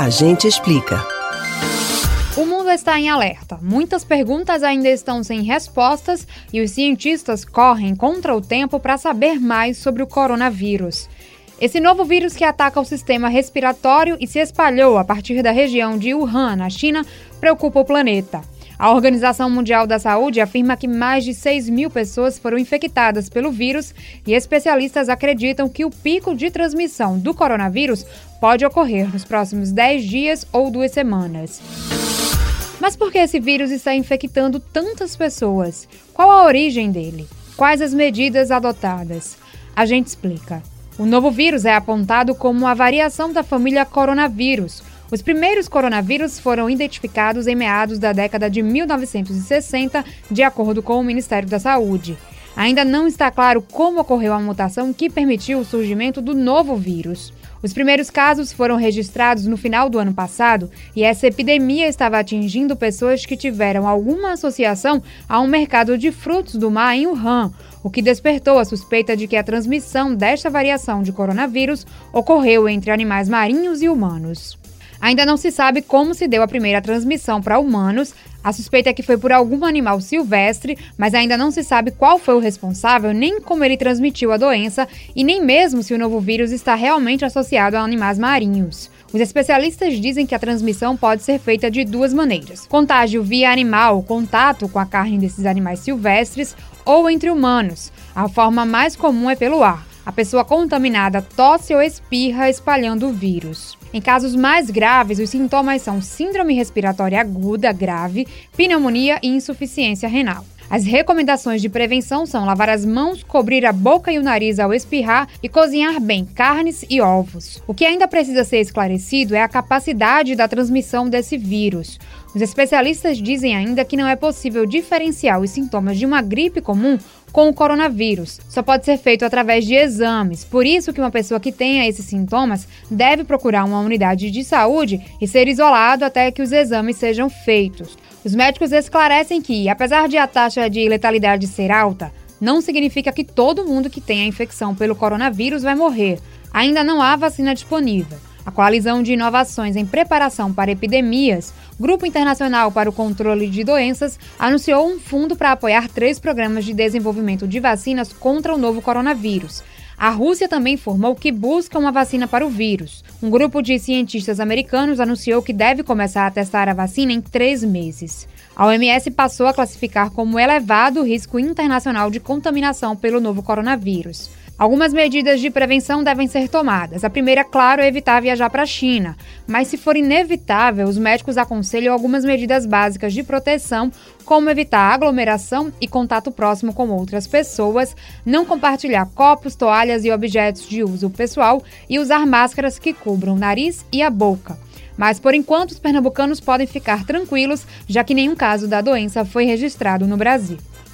A gente explica. O mundo está em alerta. Muitas perguntas ainda estão sem respostas e os cientistas correm contra o tempo para saber mais sobre o coronavírus. Esse novo vírus que ataca o sistema respiratório e se espalhou a partir da região de Wuhan, na China, preocupa o planeta. A Organização Mundial da Saúde afirma que mais de 6 mil pessoas foram infectadas pelo vírus e especialistas acreditam que o pico de transmissão do coronavírus pode ocorrer nos próximos 10 dias ou duas semanas. Mas por que esse vírus está infectando tantas pessoas? Qual a origem dele? Quais as medidas adotadas? A gente explica. O novo vírus é apontado como a variação da família coronavírus. Os primeiros coronavírus foram identificados em meados da década de 1960, de acordo com o Ministério da Saúde. Ainda não está claro como ocorreu a mutação que permitiu o surgimento do novo vírus. Os primeiros casos foram registrados no final do ano passado e essa epidemia estava atingindo pessoas que tiveram alguma associação a um mercado de frutos do mar em Wuhan, o que despertou a suspeita de que a transmissão desta variação de coronavírus ocorreu entre animais marinhos e humanos. Ainda não se sabe como se deu a primeira transmissão para humanos. A suspeita é que foi por algum animal silvestre, mas ainda não se sabe qual foi o responsável, nem como ele transmitiu a doença e nem mesmo se o novo vírus está realmente associado a animais marinhos. Os especialistas dizem que a transmissão pode ser feita de duas maneiras: contágio via animal, contato com a carne desses animais silvestres, ou entre humanos. A forma mais comum é pelo ar. A pessoa contaminada tosse ou espirra espalhando o vírus. Em casos mais graves, os sintomas são síndrome respiratória aguda grave, pneumonia e insuficiência renal. As recomendações de prevenção são lavar as mãos, cobrir a boca e o nariz ao espirrar e cozinhar bem carnes e ovos. O que ainda precisa ser esclarecido é a capacidade da transmissão desse vírus. Os especialistas dizem ainda que não é possível diferenciar os sintomas de uma gripe comum com o coronavírus. Só pode ser feito através de exames. Por isso que uma pessoa que tenha esses sintomas deve procurar uma unidade de saúde e ser isolado até que os exames sejam feitos. Os médicos esclarecem que, apesar de a taxa de letalidade ser alta, não significa que todo mundo que tem a infecção pelo coronavírus vai morrer. Ainda não há vacina disponível. A Coalizão de Inovações em Preparação para Epidemias, Grupo Internacional para o Controle de Doenças, anunciou um fundo para apoiar três programas de desenvolvimento de vacinas contra o novo coronavírus. A Rússia também informou que busca uma vacina para o vírus. Um grupo de cientistas americanos anunciou que deve começar a testar a vacina em três meses. A OMS passou a classificar como elevado o risco internacional de contaminação pelo novo coronavírus. Algumas medidas de prevenção devem ser tomadas. A primeira, claro, é evitar viajar para a China. Mas, se for inevitável, os médicos aconselham algumas medidas básicas de proteção, como evitar aglomeração e contato próximo com outras pessoas, não compartilhar copos, toalhas e objetos de uso pessoal e usar máscaras que cubram o nariz e a boca. Mas, por enquanto, os pernambucanos podem ficar tranquilos, já que nenhum caso da doença foi registrado no Brasil.